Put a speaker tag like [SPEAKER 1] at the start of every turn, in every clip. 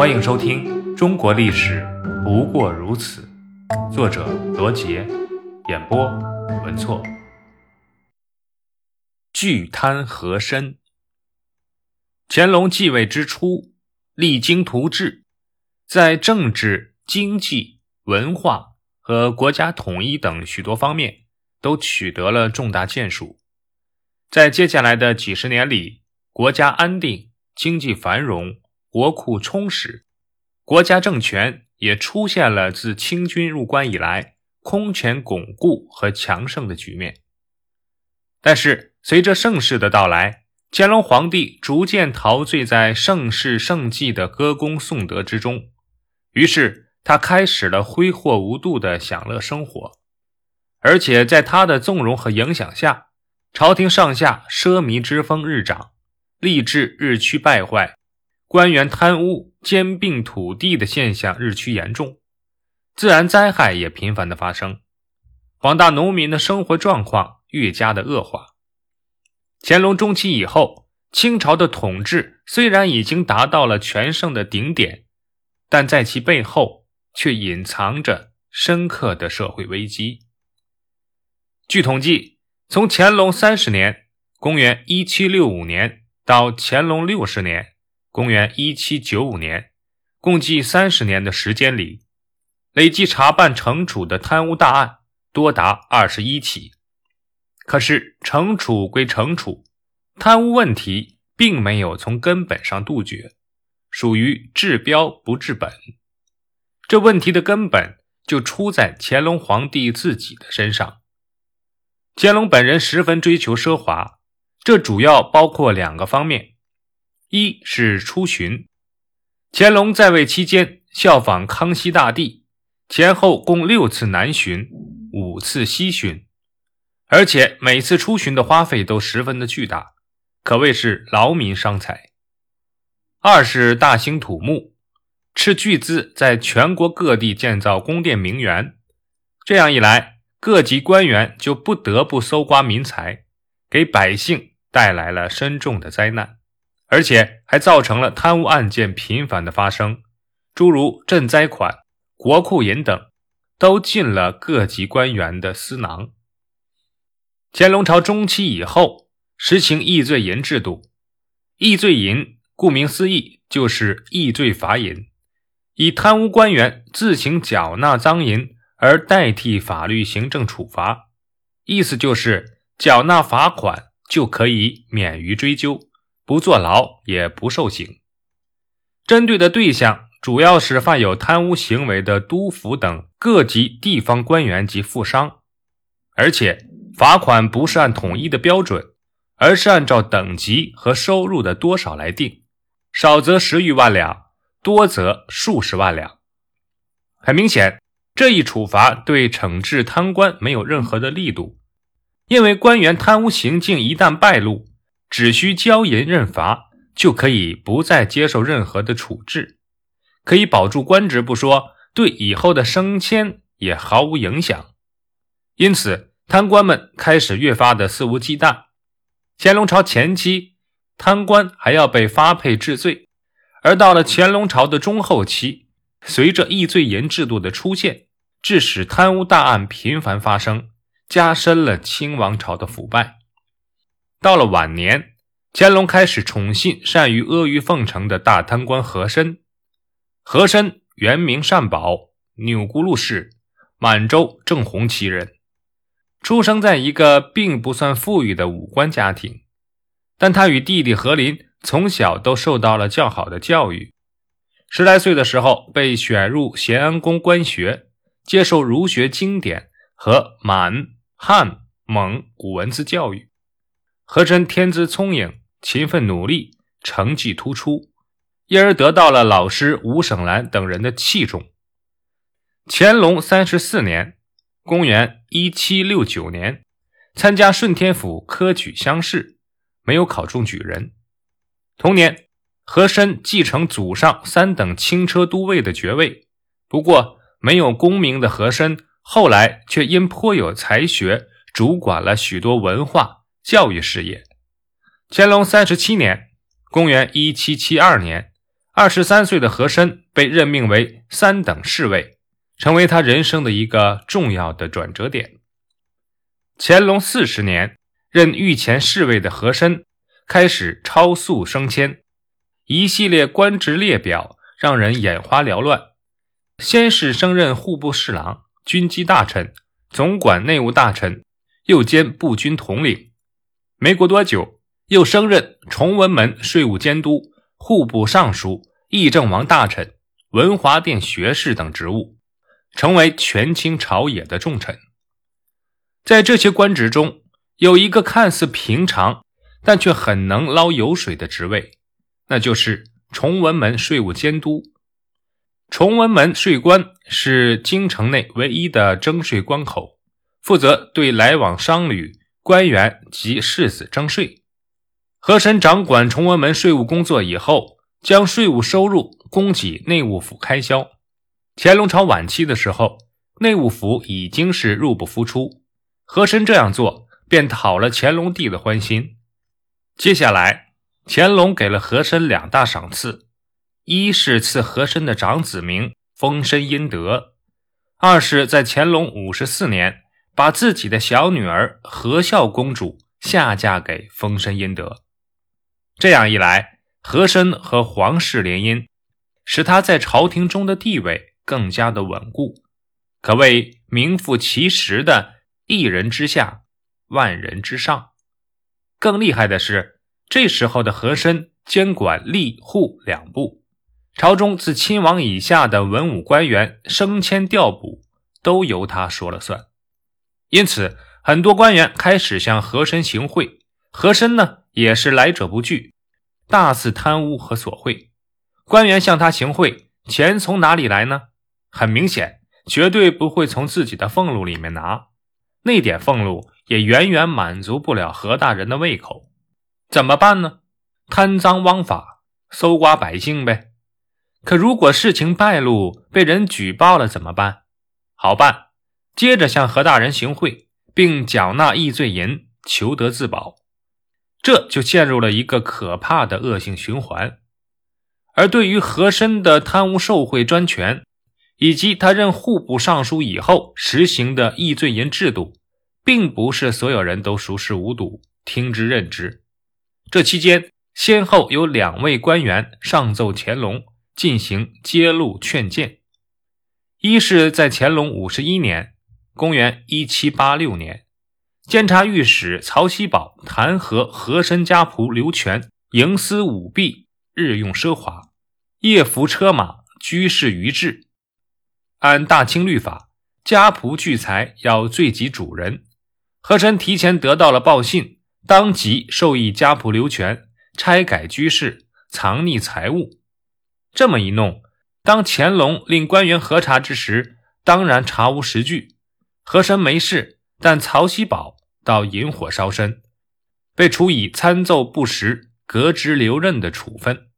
[SPEAKER 1] 欢迎收听《中国历史不过如此》，作者罗杰，演播文措。巨贪和珅。乾隆继位之初，励精图治，在政治、经济、文化和国家统一等许多方面都取得了重大建树。在接下来的几十年里，国家安定，经济繁荣。国库充实，国家政权也出现了自清军入关以来空前巩固和强盛的局面。但是，随着盛世的到来，乾隆皇帝逐渐陶醉在盛世盛绩的歌功颂德之中，于是他开始了挥霍无度的享乐生活。而且，在他的纵容和影响下，朝廷上下奢靡之风日长，吏治日趋败坏。官员贪污、兼并土地的现象日趋严重，自然灾害也频繁的发生，广大农民的生活状况越加的恶化。乾隆中期以后，清朝的统治虽然已经达到了全盛的顶点，但在其背后却隐藏着深刻的社会危机。据统计，从乾隆三十年（公元一七六五年）到乾隆六十年。公元一七九五年，共计三十年的时间里，累计查办惩处的贪污大案多达二十一起。可是，惩处归惩处，贪污问题并没有从根本上杜绝，属于治标不治本。这问题的根本就出在乾隆皇帝自己的身上。乾隆本人十分追求奢华，这主要包括两个方面。一是出巡，乾隆在位期间效仿康熙大帝，前后共六次南巡，五次西巡，而且每次出巡的花费都十分的巨大，可谓是劳民伤财。二是大兴土木，斥巨资在全国各地建造宫殿名园，这样一来，各级官员就不得不搜刮民财，给百姓带来了深重的灾难。而且还造成了贪污案件频繁的发生，诸如赈灾款、国库银等，都进了各级官员的私囊。乾隆朝中期以后，实行易罪银制度。易罪银顾名思义，就是易罪罚银，以贪污官员自行缴纳赃银而代替法律行政处罚，意思就是缴纳罚款就可以免于追究。不坐牢也不受刑，针对的对象主要是犯有贪污行为的督抚等各级地方官员及富商，而且罚款不是按统一的标准，而是按照等级和收入的多少来定，少则十余万两，多则数十万两。很明显，这一处罚对惩治贪官没有任何的力度，因为官员贪污行径一旦败露。只需交银认罚，就可以不再接受任何的处置，可以保住官职不说，对以后的升迁也毫无影响。因此，贪官们开始越发的肆无忌惮。乾隆朝前期，贪官还要被发配治罪，而到了乾隆朝的中后期，随着易罪银制度的出现，致使贪污大案频繁发生，加深了清王朝的腐败。到了晚年，乾隆开始宠信善于阿谀奉承的大贪官和珅。和珅原名善宝，钮钴禄氏，满洲正红旗人，出生在一个并不算富裕的武官家庭，但他与弟弟和林从小都受到了较好的教育。十来岁的时候，被选入咸安宫官学，接受儒学经典和满、汉、蒙古文字教育。和珅天资聪颖，勤奋努力，成绩突出，因而得到了老师吴省兰等人的器重。乾隆三十四年（公元一七六九年），参加顺天府科举乡试，没有考中举人。同年，和珅继承祖上三等轻车都尉的爵位。不过，没有功名的和珅，后来却因颇有才学，主管了许多文化。教育事业。乾隆三十七年（公元一七七二年），二十三岁的和珅被任命为三等侍卫，成为他人生的一个重要的转折点。乾隆四十年，任御前侍卫的和珅开始超速升迁，一系列官职列表让人眼花缭乱。先是升任户部侍郎、军机大臣、总管内务大臣，又兼步军统领。没过多久，又升任崇文门税务监督、户部尚书、议政王大臣、文华殿学士等职务，成为权倾朝野的重臣。在这些官职中，有一个看似平常，但却很能捞油水的职位，那就是崇文门税务监督。崇文门税关是京城内唯一的征税关口，负责对来往商旅、官员及世子征税。和珅掌管崇文门税务工作以后，将税务收入供给内务府开销。乾隆朝晚期的时候，内务府已经是入不敷出，和珅这样做便讨了乾隆帝的欢心。接下来，乾隆给了和珅两大赏赐。一是赐和珅的长子名丰绅殷德，二是在乾隆五十四年把自己的小女儿和孝公主下嫁给丰绅殷德。这样一来，和珅和皇室联姻，使他在朝廷中的地位更加的稳固，可谓名副其实的一人之下，万人之上。更厉害的是，这时候的和珅监管吏户两部。朝中自亲王以下的文武官员升迁调补都由他说了算，因此很多官员开始向和珅行贿，和珅呢也是来者不拒，大肆贪污和索贿。官员向他行贿，钱从哪里来呢？很明显，绝对不会从自己的俸禄里面拿，那点俸禄也远远满足不了何大人的胃口。怎么办呢？贪赃枉法，搜刮百姓呗。可如果事情败露，被人举报了怎么办？好办，接着向何大人行贿，并缴纳易罪银，求得自保。这就陷入了一个可怕的恶性循环。而对于和珅的贪污受贿专权，以及他任户部尚书以后实行的易罪银制度，并不是所有人都熟视无睹、听之任之。这期间，先后有两位官员上奏乾隆。进行揭露劝谏，一是在乾隆五十一年（公元一七八六年），监察御史曹锡宝弹劾和珅家仆刘全营私舞弊，日用奢华，夜服车马，居士于制。按大清律法，家仆聚财要罪及主人。和珅提前得到了报信，当即授意家仆刘全拆改居室，藏匿财物。这么一弄，当乾隆令官员核查之时，当然查无实据。和珅没事，但曹锡宝倒引火烧身，被处以参奏不实、革职留任的处分。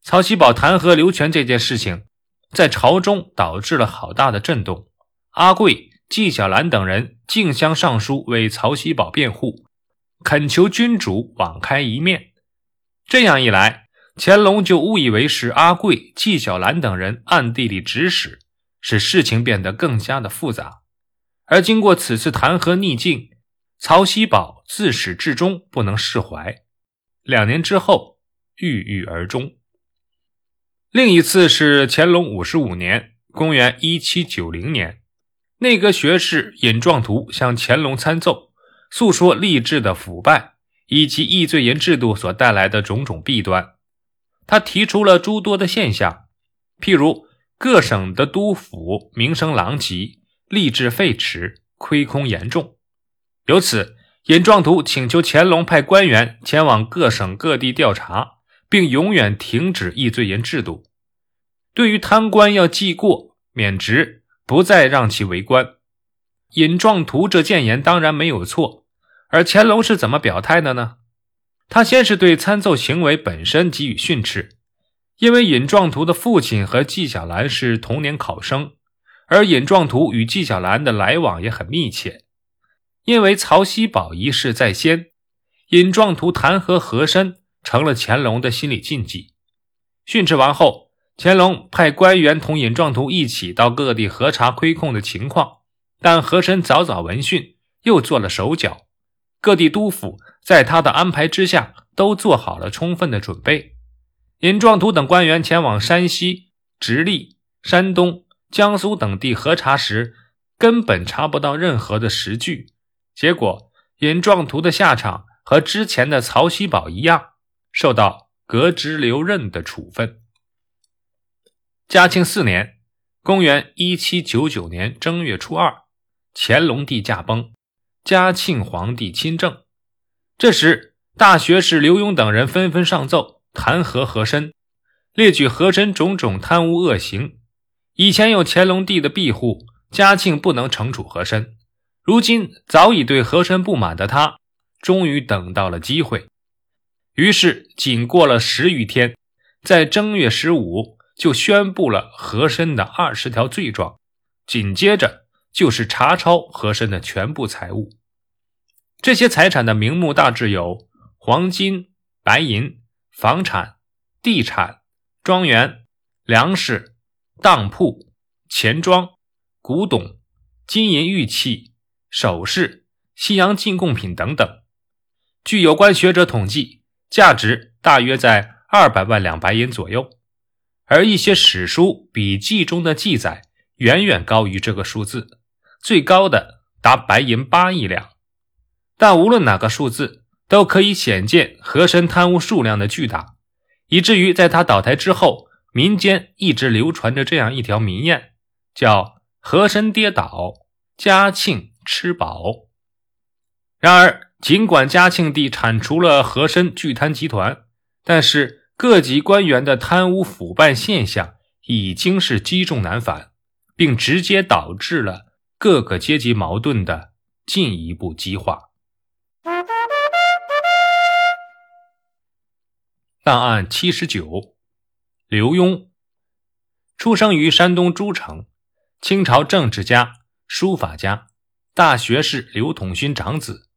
[SPEAKER 1] 曹锡宝弹劾刘全这件事情，在朝中导致了好大的震动。阿贵、纪晓岚等人竞相上书为曹锡宝辩护，恳求君主网开一面。这样一来，乾隆就误以为是阿贵、纪晓岚等人暗地里指使，使事情变得更加的复杂。而经过此次弹劾逆境，曹锡宝自始至终不能释怀，两年之后郁郁而终。另一次是乾隆五十五年（公元一七九零年），内阁学士尹壮图向乾隆参奏，诉说吏治的腐败以及易罪银制度所带来的种种弊端。他提出了诸多的现象，譬如各省的督府名声狼藉，吏治废弛，亏空严重。由此，尹壮图请求乾隆派官员前往各省各地调查，并永远停止易罪银制度。对于贪官要记过免职，不再让其为官。尹壮图这谏言当然没有错，而乾隆是怎么表态的呢？他先是对参奏行为本身给予训斥，因为尹壮图的父亲和纪晓岚是同年考生，而尹壮图与纪晓岚的来往也很密切。因为曹锡宝一事在先，尹壮图弹劾和珅成了乾隆的心理禁忌。训斥完后，乾隆派官员同尹壮图一起到各地核查亏空的情况，但和珅早早闻讯，又做了手脚。各地督府在他的安排之下，都做好了充分的准备。尹壮图等官员前往山西、直隶、山东、江苏等地核查时，根本查不到任何的实据。结果，尹壮图的下场和之前的曹锡宝一样，受到革职留任的处分。嘉庆四年（公元1799年正月初二），乾隆帝驾崩。嘉庆皇帝亲政，这时大学士刘墉等人纷纷上奏弹劾和珅，列举和珅种种贪污恶行。以前有乾隆帝的庇护，嘉庆不能惩处和珅。如今早已对和珅不满的他，终于等到了机会。于是仅过了十余天，在正月十五就宣布了和珅的二十条罪状，紧接着。就是查抄和珅的全部财物，这些财产的名目大致有黄金、白银、房产、地产、庄园、粮食、当铺、钱庄、古董、金银玉器、首饰、西洋进贡品等等。据有关学者统计，价值大约在二百万两白银左右，而一些史书笔记中的记载远远高于这个数字。最高的达白银八亿两，但无论哪个数字，都可以显见和珅贪污数量的巨大，以至于在他倒台之后，民间一直流传着这样一条民谚，叫“和珅跌倒，嘉庆吃饱”。然而，尽管嘉庆帝铲除了和珅巨贪集团，但是各级官员的贪污腐败现象已经是积重难返，并直接导致了。各个阶级矛盾的进一步激化。档案七十九，刘墉，出生于山东诸城，清朝政治家、书法家、大学士刘统勋长子。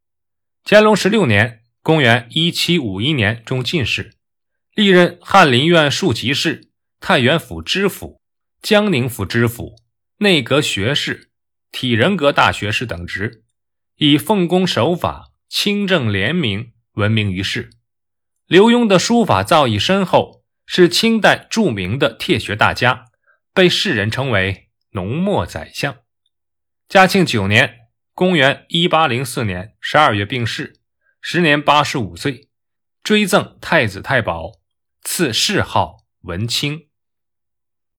[SPEAKER 1] 乾隆十六年（公元一七五一年）中进士，历任翰林院庶吉士、太原府知府、江宁府知府、内阁学士。体人格大学士等职，以奉公守法、清正廉明闻名于世。刘墉的书法造诣深厚，是清代著名的帖学大家，被世人称为“浓墨宰相”。嘉庆九年（公元1804年）十二月病逝，时年八十五岁，追赠太子太保，赐谥号文清。